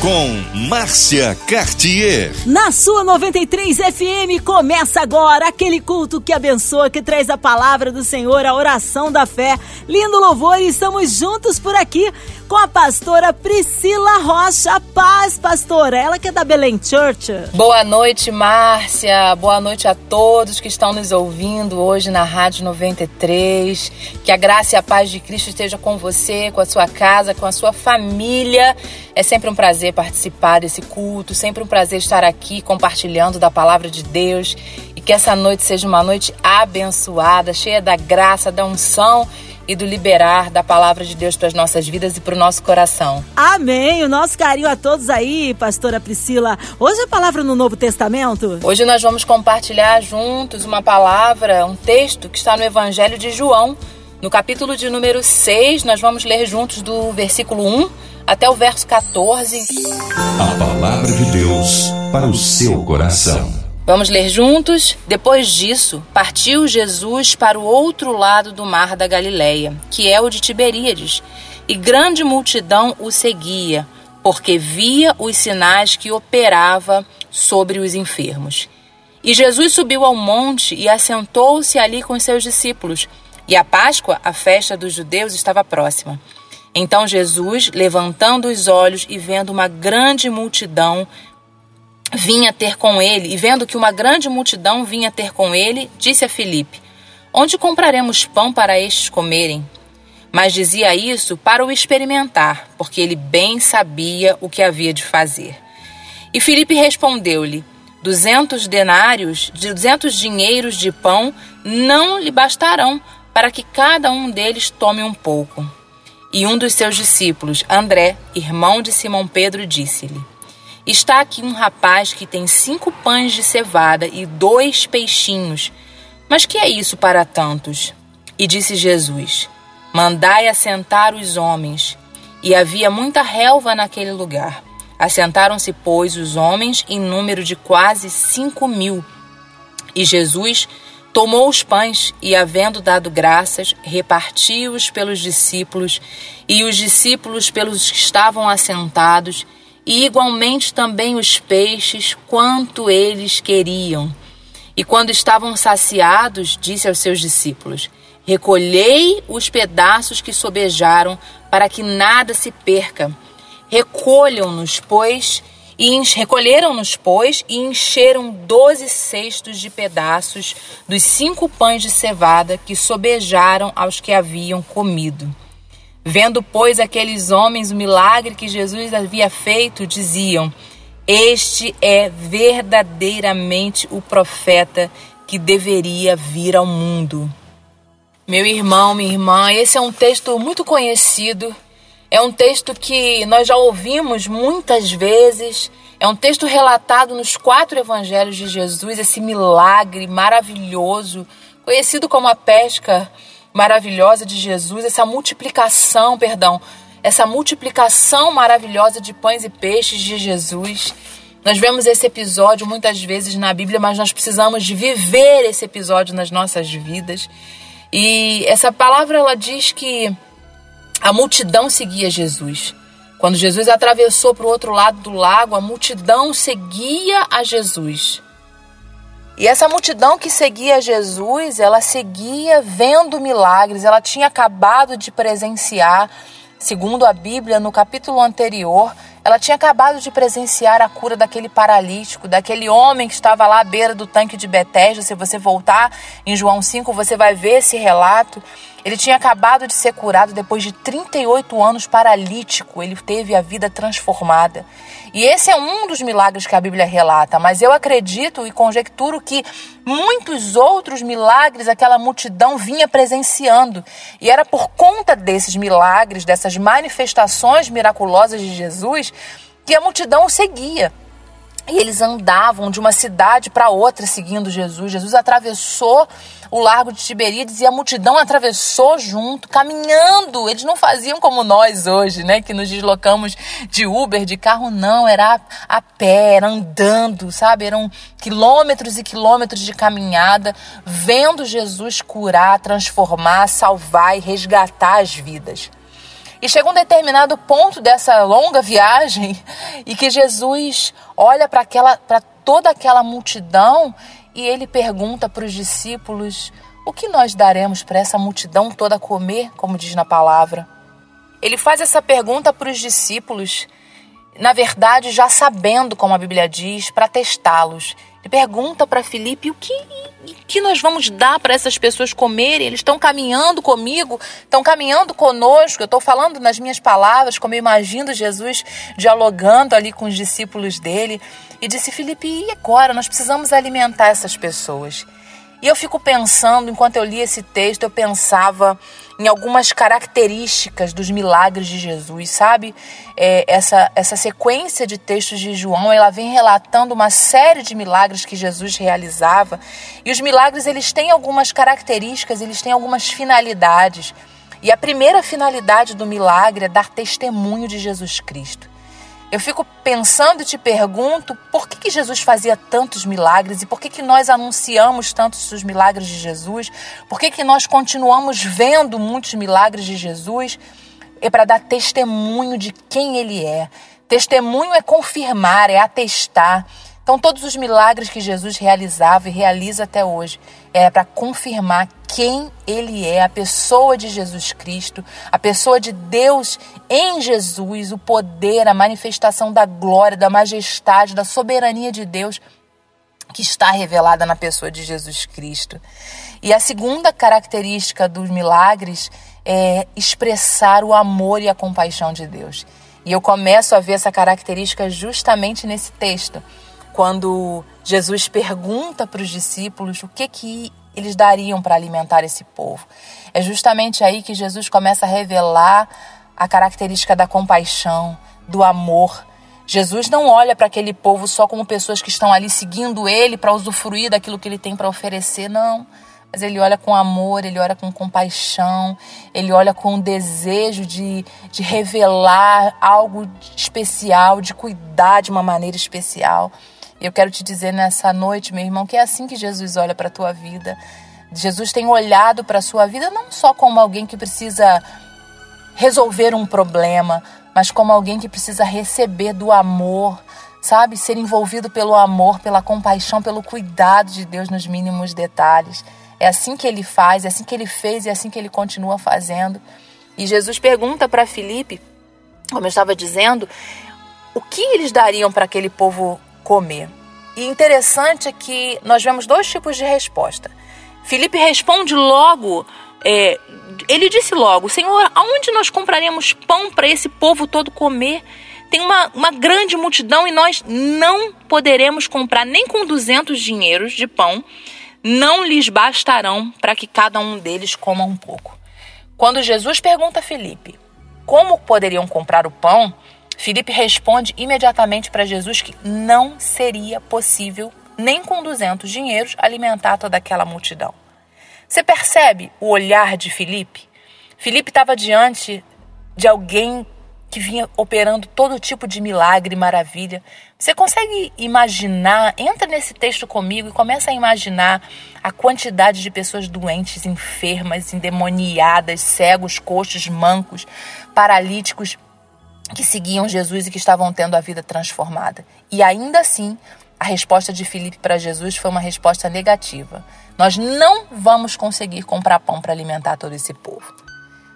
Com Márcia Cartier. Na sua 93 FM começa agora aquele culto que abençoa, que traz a palavra do Senhor, a oração da fé. Lindo louvor e estamos juntos por aqui com a pastora Priscila Rocha. Paz, pastora. Ela que é da Belém Church. Boa noite, Márcia. Boa noite a todos que estão nos ouvindo hoje na Rádio 93. Que a graça e a paz de Cristo esteja com você, com a sua casa, com a sua família. É sempre um prazer participar desse culto, sempre um prazer estar aqui compartilhando da palavra de Deus e que essa noite seja uma noite abençoada, cheia da graça, da unção e do liberar da palavra de Deus para as nossas vidas e para o nosso coração. Amém. O nosso carinho a todos aí, pastora Priscila. Hoje a palavra no Novo Testamento? Hoje nós vamos compartilhar juntos uma palavra, um texto que está no Evangelho de João. No capítulo de número 6, nós vamos ler juntos do versículo 1 até o verso 14. A palavra de Deus para o seu coração. Vamos ler juntos? Depois disso, partiu Jesus para o outro lado do mar da Galileia, que é o de Tiberíades, e grande multidão o seguia, porque via os sinais que operava sobre os enfermos. E Jesus subiu ao monte e assentou-se ali com seus discípulos. E a Páscoa, a festa dos judeus, estava próxima. Então Jesus, levantando os olhos e vendo uma grande multidão, vinha ter com ele, e vendo que uma grande multidão vinha ter com ele, disse a Filipe: Onde compraremos pão para estes comerem? Mas dizia isso para o experimentar, porque ele bem sabia o que havia de fazer. E Filipe respondeu-lhe: Duzentos denários, duzentos dinheiros de pão não lhe bastarão para que cada um deles tome um pouco. E um dos seus discípulos, André, irmão de Simão Pedro, disse-lhe: Está aqui um rapaz que tem cinco pães de cevada e dois peixinhos. Mas que é isso para tantos? E disse Jesus: Mandai assentar os homens. E havia muita relva naquele lugar. Assentaram-se, pois, os homens em número de quase cinco mil. E Jesus tomou os pães e, havendo dado graças, repartiu-os pelos discípulos, e os discípulos pelos que estavam assentados, e igualmente também os peixes, quanto eles queriam. E quando estavam saciados, disse aos seus discípulos: Recolhei os pedaços que sobejaram, para que nada se perca. Recolham-nos, pois, e recolheram-nos, pois, e encheram doze cestos de pedaços dos cinco pães de cevada que sobejaram aos que haviam comido. Vendo, pois, aqueles homens o milagre que Jesus havia feito, diziam: Este é verdadeiramente o profeta que deveria vir ao mundo. Meu irmão, minha irmã, esse é um texto muito conhecido. É um texto que nós já ouvimos muitas vezes. É um texto relatado nos quatro evangelhos de Jesus, esse milagre maravilhoso, conhecido como a pesca maravilhosa de Jesus, essa multiplicação, perdão, essa multiplicação maravilhosa de pães e peixes de Jesus. Nós vemos esse episódio muitas vezes na Bíblia, mas nós precisamos de viver esse episódio nas nossas vidas. E essa palavra ela diz que a multidão seguia Jesus. Quando Jesus atravessou para o outro lado do lago, a multidão seguia a Jesus. E essa multidão que seguia Jesus, ela seguia vendo milagres, ela tinha acabado de presenciar, segundo a Bíblia, no capítulo anterior, ela tinha acabado de presenciar a cura daquele paralítico, daquele homem que estava lá à beira do tanque de Betesda. Se você voltar em João 5, você vai ver esse relato. Ele tinha acabado de ser curado depois de 38 anos paralítico. Ele teve a vida transformada. E esse é um dos milagres que a Bíblia relata, mas eu acredito e conjecturo que muitos outros milagres aquela multidão vinha presenciando. E era por conta desses milagres, dessas manifestações miraculosas de Jesus, que a multidão o seguia. E eles andavam de uma cidade para outra seguindo Jesus. Jesus atravessou o largo de Tiberíades e a multidão atravessou junto, caminhando. Eles não faziam como nós hoje, né, que nos deslocamos de Uber, de carro, não, era a, pé, era andando, sabe? Eram quilômetros e quilômetros de caminhada, vendo Jesus curar, transformar, salvar e resgatar as vidas. E chega um determinado ponto dessa longa viagem e que Jesus olha para aquela para toda aquela multidão e ele pergunta para os discípulos: "O que nós daremos para essa multidão toda comer?", como diz na palavra. Ele faz essa pergunta para os discípulos, na verdade, já sabendo, como a Bíblia diz, para testá-los. Pergunta para Filipe o que, que nós vamos dar para essas pessoas comerem. Eles estão caminhando comigo, estão caminhando conosco. Eu estou falando nas minhas palavras, como eu imagino Jesus dialogando ali com os discípulos dele. E disse: Filipe, e agora? Nós precisamos alimentar essas pessoas. E eu fico pensando, enquanto eu li esse texto, eu pensava em algumas características dos milagres de Jesus, sabe? É, essa, essa sequência de textos de João, ela vem relatando uma série de milagres que Jesus realizava. E os milagres, eles têm algumas características, eles têm algumas finalidades. E a primeira finalidade do milagre é dar testemunho de Jesus Cristo. Eu fico pensando e te pergunto por que, que Jesus fazia tantos milagres e por que, que nós anunciamos tantos os milagres de Jesus, por que, que nós continuamos vendo muitos milagres de Jesus. É para dar testemunho de quem Ele é. Testemunho é confirmar, é atestar. Então, todos os milagres que Jesus realizava e realiza até hoje é para confirmar quem ele é, a pessoa de Jesus Cristo, a pessoa de Deus em Jesus, o poder, a manifestação da glória, da majestade, da soberania de Deus que está revelada na pessoa de Jesus Cristo. E a segunda característica dos milagres é expressar o amor e a compaixão de Deus. E eu começo a ver essa característica justamente nesse texto quando Jesus pergunta para os discípulos o que que eles dariam para alimentar esse povo. É justamente aí que Jesus começa a revelar a característica da compaixão, do amor. Jesus não olha para aquele povo só como pessoas que estão ali seguindo ele para usufruir daquilo que ele tem para oferecer, não. Mas ele olha com amor, ele olha com compaixão, ele olha com um desejo de, de revelar algo especial, de cuidar de uma maneira especial. Eu quero te dizer nessa noite, meu irmão, que é assim que Jesus olha para a tua vida. Jesus tem olhado para a sua vida não só como alguém que precisa resolver um problema, mas como alguém que precisa receber do amor, sabe? Ser envolvido pelo amor, pela compaixão, pelo cuidado de Deus nos mínimos detalhes. É assim que ele faz, é assim que ele fez e é assim que ele continua fazendo. E Jesus pergunta para Filipe, como eu estava dizendo, o que eles dariam para aquele povo comer. E interessante é que nós vemos dois tipos de resposta. Felipe responde logo, é, ele disse logo: Senhor, aonde nós compraremos pão para esse povo todo comer? Tem uma, uma grande multidão e nós não poderemos comprar nem com 200 dinheiros de pão, não lhes bastarão para que cada um deles coma um pouco. Quando Jesus pergunta a Felipe como poderiam comprar o pão, Filipe responde imediatamente para Jesus que não seria possível, nem com 200 dinheiros, alimentar toda aquela multidão. Você percebe o olhar de Filipe? Filipe estava diante de alguém que vinha operando todo tipo de milagre maravilha. Você consegue imaginar? Entra nesse texto comigo e começa a imaginar a quantidade de pessoas doentes, enfermas, endemoniadas, cegos, coxos, mancos, paralíticos, que seguiam Jesus e que estavam tendo a vida transformada. E ainda assim, a resposta de Filipe para Jesus foi uma resposta negativa. Nós não vamos conseguir comprar pão para alimentar todo esse povo.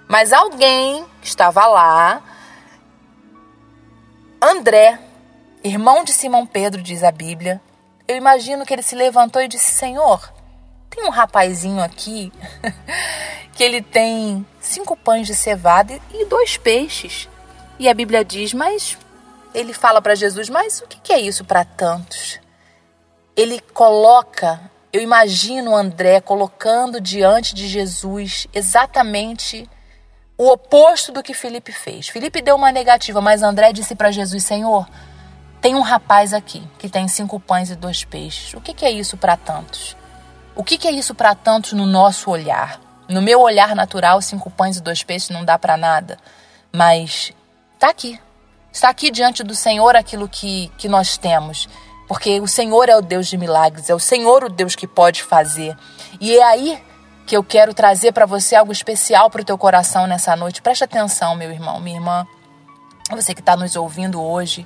Mas alguém estava lá, André, irmão de Simão Pedro, diz a Bíblia. Eu imagino que ele se levantou e disse: Senhor, tem um rapazinho aqui que ele tem cinco pães de cevada e dois peixes. E a Bíblia diz, mas ele fala para Jesus, mas o que é isso para tantos? Ele coloca, eu imagino André colocando diante de Jesus exatamente o oposto do que Felipe fez. Felipe deu uma negativa, mas André disse para Jesus: Senhor, Tem um rapaz aqui que tem cinco pães e dois peixes. O que, é isso para tantos? O que é isso para tantos no nosso olhar? No meu olhar natural, cinco pães e dois peixes não dá para nada. Mas está aqui. Está aqui diante do Senhor aquilo que, que nós temos. Porque o Senhor é o Deus de milagres, é o Senhor o Deus que pode fazer. E é aí que eu quero trazer para você algo especial para o teu coração nessa noite. Preste atenção, meu irmão, minha irmã, você que está nos ouvindo hoje.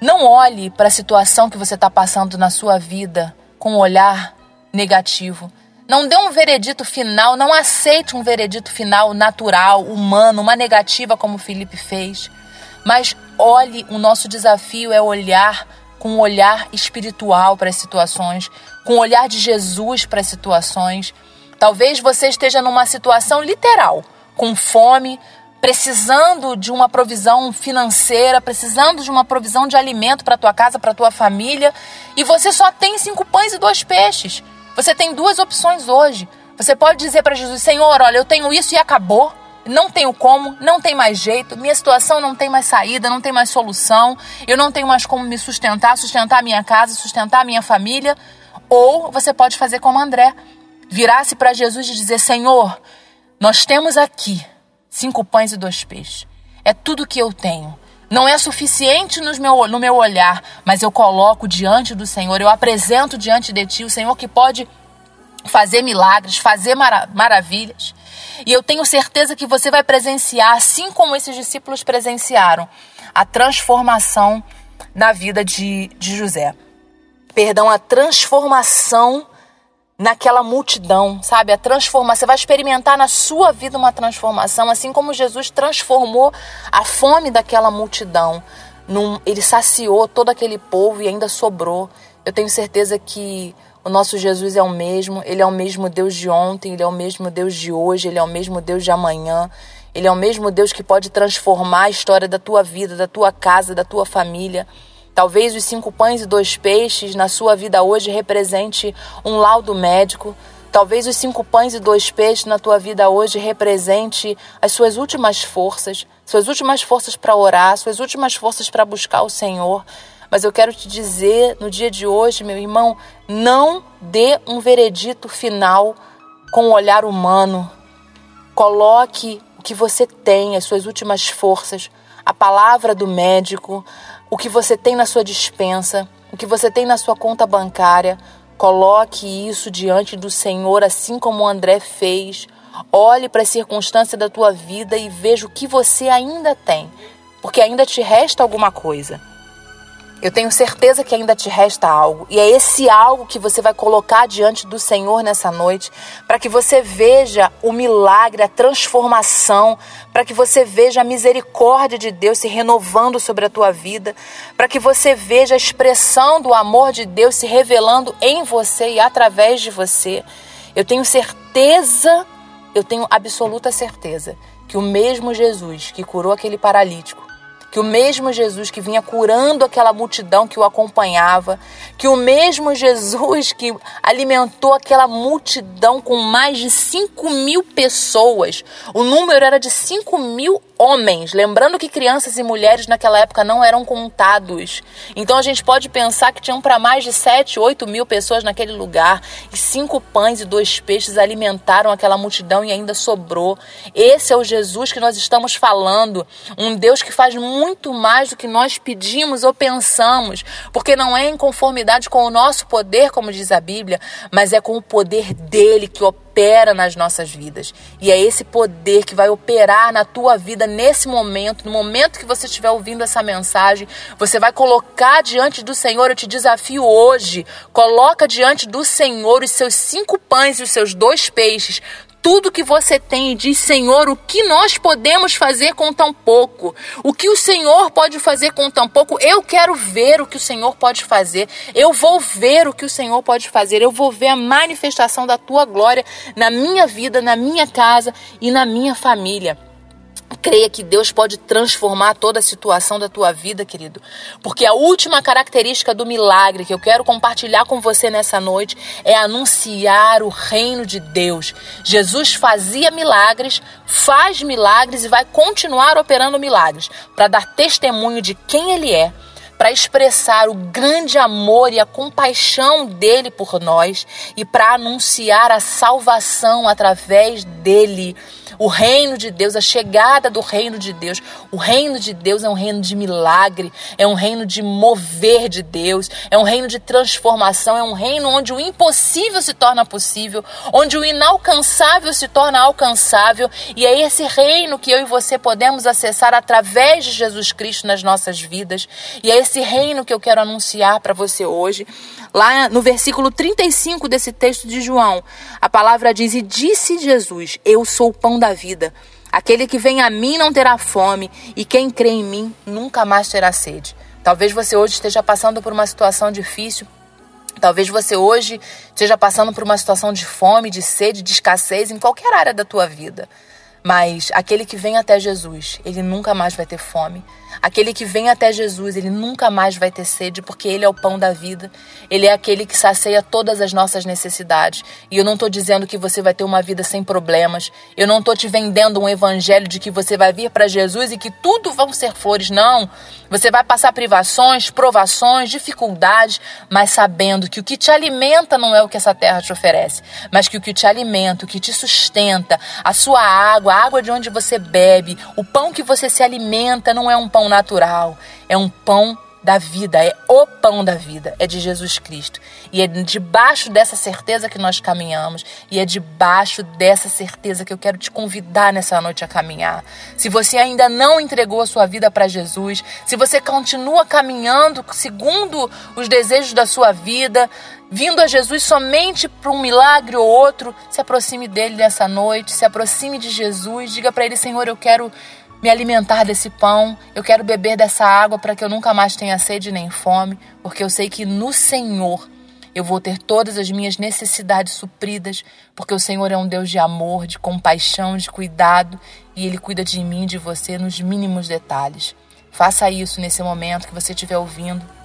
Não olhe para a situação que você está passando na sua vida com um olhar negativo. Não dê um veredito final, não aceite um veredito final natural, humano, uma negativa como Felipe fez. Mas olhe, o nosso desafio é olhar com um olhar espiritual para as situações, com o um olhar de Jesus para as situações. Talvez você esteja numa situação literal, com fome, precisando de uma provisão financeira, precisando de uma provisão de alimento para tua casa, para tua família, e você só tem cinco pães e dois peixes. Você tem duas opções hoje. Você pode dizer para Jesus: Senhor, olha, eu tenho isso e acabou. Não tenho como, não tem mais jeito, minha situação não tem mais saída, não tem mais solução, eu não tenho mais como me sustentar, sustentar a minha casa, sustentar a minha família. Ou você pode fazer como André, virar-se para Jesus e dizer: Senhor, nós temos aqui cinco pães e dois peixes. É tudo que eu tenho. Não é suficiente no meu, no meu olhar, mas eu coloco diante do Senhor, eu apresento diante de Ti o Senhor que pode fazer milagres, fazer mara maravilhas. E eu tenho certeza que você vai presenciar, assim como esses discípulos presenciaram, a transformação na vida de, de José. Perdão, a transformação naquela multidão, sabe? A transformação. Você vai experimentar na sua vida uma transformação, assim como Jesus transformou a fome daquela multidão. Num, ele saciou todo aquele povo e ainda sobrou. Eu tenho certeza que o nosso Jesus é o mesmo, ele é o mesmo Deus de ontem, ele é o mesmo Deus de hoje, ele é o mesmo Deus de amanhã. Ele é o mesmo Deus que pode transformar a história da tua vida, da tua casa, da tua família. Talvez os cinco pães e dois peixes na sua vida hoje represente um laudo médico. Talvez os cinco pães e dois peixes na tua vida hoje represente as suas últimas forças, suas últimas forças para orar, suas últimas forças para buscar o Senhor. Mas eu quero te dizer no dia de hoje, meu irmão, não dê um veredito final com o olhar humano. Coloque o que você tem, as suas últimas forças, a palavra do médico, o que você tem na sua dispensa, o que você tem na sua conta bancária. Coloque isso diante do Senhor, assim como André fez. Olhe para a circunstância da tua vida e veja o que você ainda tem, porque ainda te resta alguma coisa. Eu tenho certeza que ainda te resta algo, e é esse algo que você vai colocar diante do Senhor nessa noite, para que você veja o milagre, a transformação, para que você veja a misericórdia de Deus se renovando sobre a tua vida, para que você veja a expressão do amor de Deus se revelando em você e através de você. Eu tenho certeza, eu tenho absoluta certeza que o mesmo Jesus que curou aquele paralítico que o mesmo Jesus que vinha curando aquela multidão que o acompanhava, que o mesmo Jesus que alimentou aquela multidão com mais de 5 mil pessoas, o número era de 5 mil homens, lembrando que crianças e mulheres naquela época não eram contados. Então a gente pode pensar que tinham para mais de 7, 8 mil pessoas naquele lugar e cinco pães e dois peixes alimentaram aquela multidão e ainda sobrou. Esse é o Jesus que nós estamos falando, um Deus que faz muito mais do que nós pedimos ou pensamos, porque não é em conformidade com o nosso poder, como diz a Bíblia, mas é com o poder dele que opera nas nossas vidas. E é esse poder que vai operar na tua vida nesse momento, no momento que você estiver ouvindo essa mensagem, você vai colocar diante do Senhor, eu te desafio hoje, coloca diante do Senhor os seus cinco pães e os seus dois peixes, tudo que você tem e diz: Senhor, o que nós podemos fazer com tão pouco? O que o Senhor pode fazer com tão pouco? Eu quero ver o que o Senhor pode fazer. Eu vou ver o que o Senhor pode fazer. Eu vou ver a manifestação da tua glória na minha vida, na minha casa e na minha família. Creia que Deus pode transformar toda a situação da tua vida, querido. Porque a última característica do milagre que eu quero compartilhar com você nessa noite é anunciar o reino de Deus. Jesus fazia milagres, faz milagres e vai continuar operando milagres para dar testemunho de quem ele é para expressar o grande amor e a compaixão dele por nós e para anunciar a salvação através dele o reino de Deus, a chegada do reino de Deus. O reino de Deus é um reino de milagre, é um reino de mover de Deus, é um reino de transformação, é um reino onde o impossível se torna possível, onde o inalcançável se torna alcançável, e é esse reino que eu e você podemos acessar através de Jesus Cristo nas nossas vidas. E é esse reino que eu quero anunciar para você hoje. Lá no versículo 35 desse texto de João, a palavra diz: E disse Jesus: Eu sou o pão da vida. Aquele que vem a mim não terá fome, e quem crê em mim nunca mais terá sede. Talvez você hoje esteja passando por uma situação difícil. Talvez você hoje esteja passando por uma situação de fome, de sede, de escassez em qualquer área da tua vida. Mas aquele que vem até Jesus, ele nunca mais vai ter fome. Aquele que vem até Jesus, ele nunca mais vai ter sede, porque ele é o pão da vida. Ele é aquele que sacia todas as nossas necessidades. E eu não estou dizendo que você vai ter uma vida sem problemas. Eu não estou te vendendo um evangelho de que você vai vir para Jesus e que tudo vão ser flores. Não. Você vai passar privações, provações, dificuldades, mas sabendo que o que te alimenta não é o que essa terra te oferece, mas que o que te alimenta, o que te sustenta, a sua água, a água de onde você bebe, o pão que você se alimenta não é um pão natural, é um pão da vida, é o pão da vida, é de Jesus Cristo. E é debaixo dessa certeza que nós caminhamos, e é debaixo dessa certeza que eu quero te convidar nessa noite a caminhar. Se você ainda não entregou a sua vida para Jesus, se você continua caminhando segundo os desejos da sua vida, vindo a Jesus somente para um milagre ou outro, se aproxime dele nessa noite, se aproxime de Jesus, diga para ele: Senhor, eu quero me alimentar desse pão, eu quero beber dessa água para que eu nunca mais tenha sede nem fome, porque eu sei que no Senhor eu vou ter todas as minhas necessidades supridas, porque o Senhor é um Deus de amor, de compaixão, de cuidado e Ele cuida de mim e de você nos mínimos detalhes. Faça isso nesse momento que você estiver ouvindo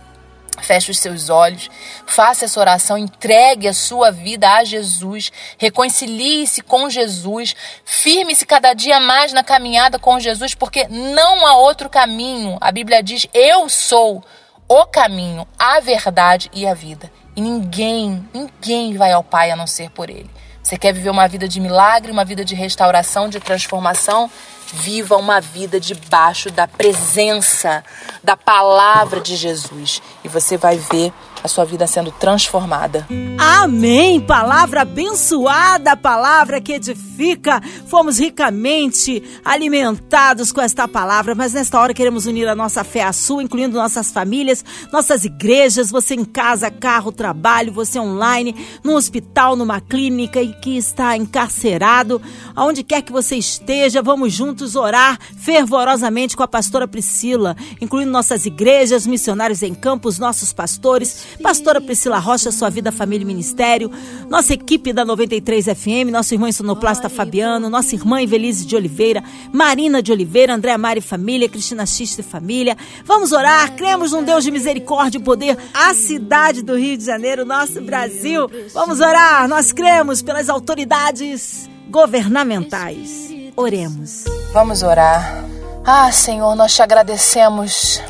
Feche os seus olhos, faça essa oração, entregue a sua vida a Jesus, reconcilie-se com Jesus, firme-se cada dia mais na caminhada com Jesus, porque não há outro caminho. A Bíblia diz: Eu sou o caminho, a verdade e a vida. E ninguém, ninguém vai ao Pai a não ser por Ele. Você quer viver uma vida de milagre, uma vida de restauração, de transformação? Viva uma vida debaixo da presença, da palavra de Jesus. E você vai ver a sua vida sendo transformada. Amém! Palavra abençoada, palavra que edifica. Fomos ricamente alimentados com esta palavra, mas nesta hora queremos unir a nossa fé à sua, incluindo nossas famílias, nossas igrejas, você em casa, carro, trabalho, você online, no hospital, numa clínica e que está encarcerado, aonde quer que você esteja, vamos juntos orar fervorosamente com a pastora Priscila, incluindo nossas igrejas, missionários em campos, nossos pastores, Pastora Priscila Rocha, Sua Vida, Família e Ministério, nossa equipe da 93 FM, nosso irmão sonoplasta Fabiano, nossa irmã Evelise de Oliveira, Marina de Oliveira, André Mari Família, Cristina Xiste Família. Vamos orar, cremos num Deus de misericórdia e poder, a cidade do Rio de Janeiro, nosso Brasil. Vamos orar, nós cremos pelas autoridades governamentais. Oremos. Vamos orar. Ah, Senhor, nós te agradecemos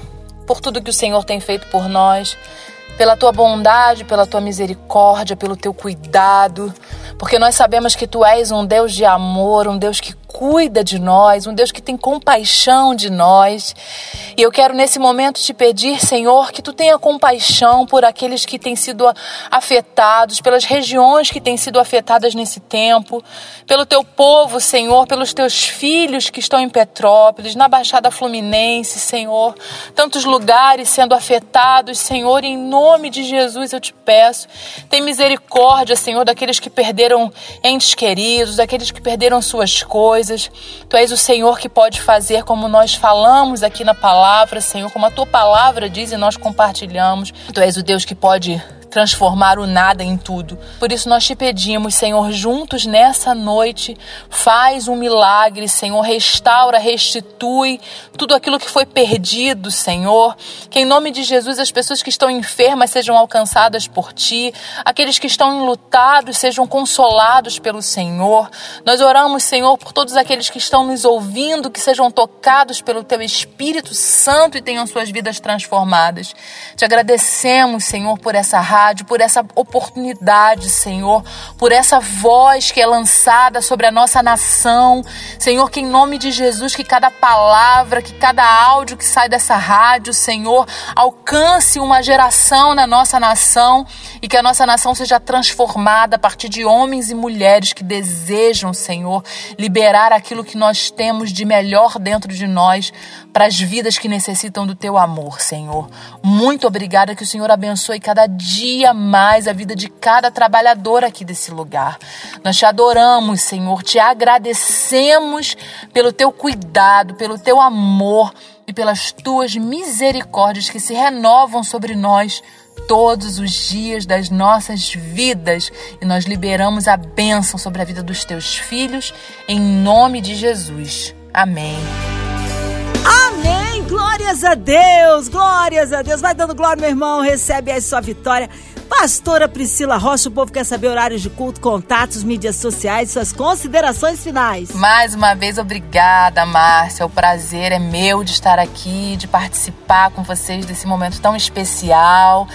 por tudo que o Senhor tem feito por nós pela tua bondade, pela tua misericórdia, pelo teu cuidado, porque nós sabemos que tu és um Deus de amor, um Deus que cuida de nós, um Deus que tem compaixão de nós. E eu quero nesse momento te pedir, Senhor, que tu tenha compaixão por aqueles que têm sido afetados, pelas regiões que têm sido afetadas nesse tempo, pelo teu povo, Senhor, pelos teus filhos que estão em Petrópolis, na Baixada Fluminense, Senhor, tantos lugares sendo afetados, Senhor, em nome de Jesus eu te peço, tem misericórdia, Senhor, daqueles que perderam entes queridos, daqueles que perderam suas coisas coisas. Tu és o Senhor que pode fazer como nós falamos aqui na palavra, Senhor, como a tua palavra diz e nós compartilhamos. Tu és o Deus que pode transformar o nada em tudo. Por isso nós te pedimos, Senhor, juntos nessa noite, faz um milagre, Senhor, restaura, restitui tudo aquilo que foi perdido, Senhor. Que em nome de Jesus as pessoas que estão enfermas sejam alcançadas por ti, aqueles que estão enlutados sejam consolados pelo Senhor. Nós oramos, Senhor, por todos aqueles que estão nos ouvindo, que sejam tocados pelo teu Espírito Santo e tenham suas vidas transformadas. Te agradecemos, Senhor, por essa rádio, por essa oportunidade, Senhor, por essa voz que é lançada sobre a nossa nação. Senhor, que em nome de Jesus, que cada palavra, que cada áudio que sai dessa rádio, Senhor, alcance uma geração na nossa nação e que a nossa nação seja transformada a partir de homens e mulheres que desejam, Senhor, liberar aquilo que nós temos de melhor dentro de nós para as vidas que necessitam do teu amor, Senhor. Muito obrigada que o Senhor abençoe cada dia mais a vida de cada trabalhador aqui desse lugar. Nós te adoramos, Senhor, te agradecemos pelo teu cuidado, pelo teu amor e pelas tuas misericórdias que se renovam sobre nós todos os dias das nossas vidas e nós liberamos a bênção sobre a vida dos teus filhos em nome de Jesus. Amém. Glórias a Deus! Glórias a Deus! Vai dando glória, meu irmão. Recebe aí sua vitória. Pastora Priscila Rocha, o povo quer saber horários de culto, contatos, mídias sociais, suas considerações finais. Mais uma vez, obrigada, Márcia. O prazer é meu de estar aqui, de participar com vocês desse momento tão especial.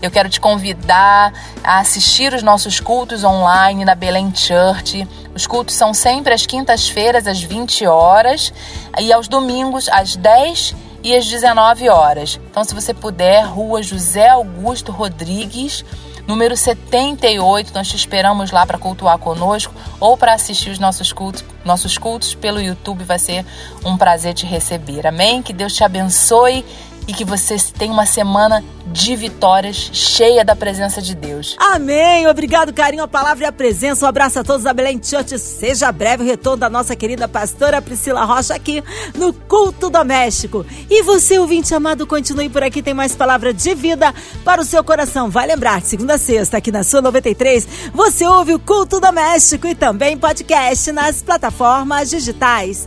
Eu quero te convidar a assistir os nossos cultos online na Belém Church. Os cultos são sempre às quintas-feiras, às 20 horas, e aos domingos, às 10 e às 19 horas. Então, se você puder, Rua José Augusto Rodrigues, número 78. Nós te esperamos lá para cultuar conosco ou para assistir os nossos cultos, nossos cultos pelo YouTube. Vai ser um prazer te receber. Amém? Que Deus te abençoe e que você tenha uma semana de vitórias, cheia da presença de Deus. Amém. Obrigado, carinho, a palavra e a presença. Um abraço a todos da Belém Church. Seja breve o retorno da nossa querida pastora Priscila Rocha aqui no Culto Doméstico. E você, ouvinte amado, continue por aqui. Tem mais palavra de vida para o seu coração. Vai lembrar, segunda a sexta, aqui na sua 93, você ouve o Culto Doméstico e também podcast nas plataformas digitais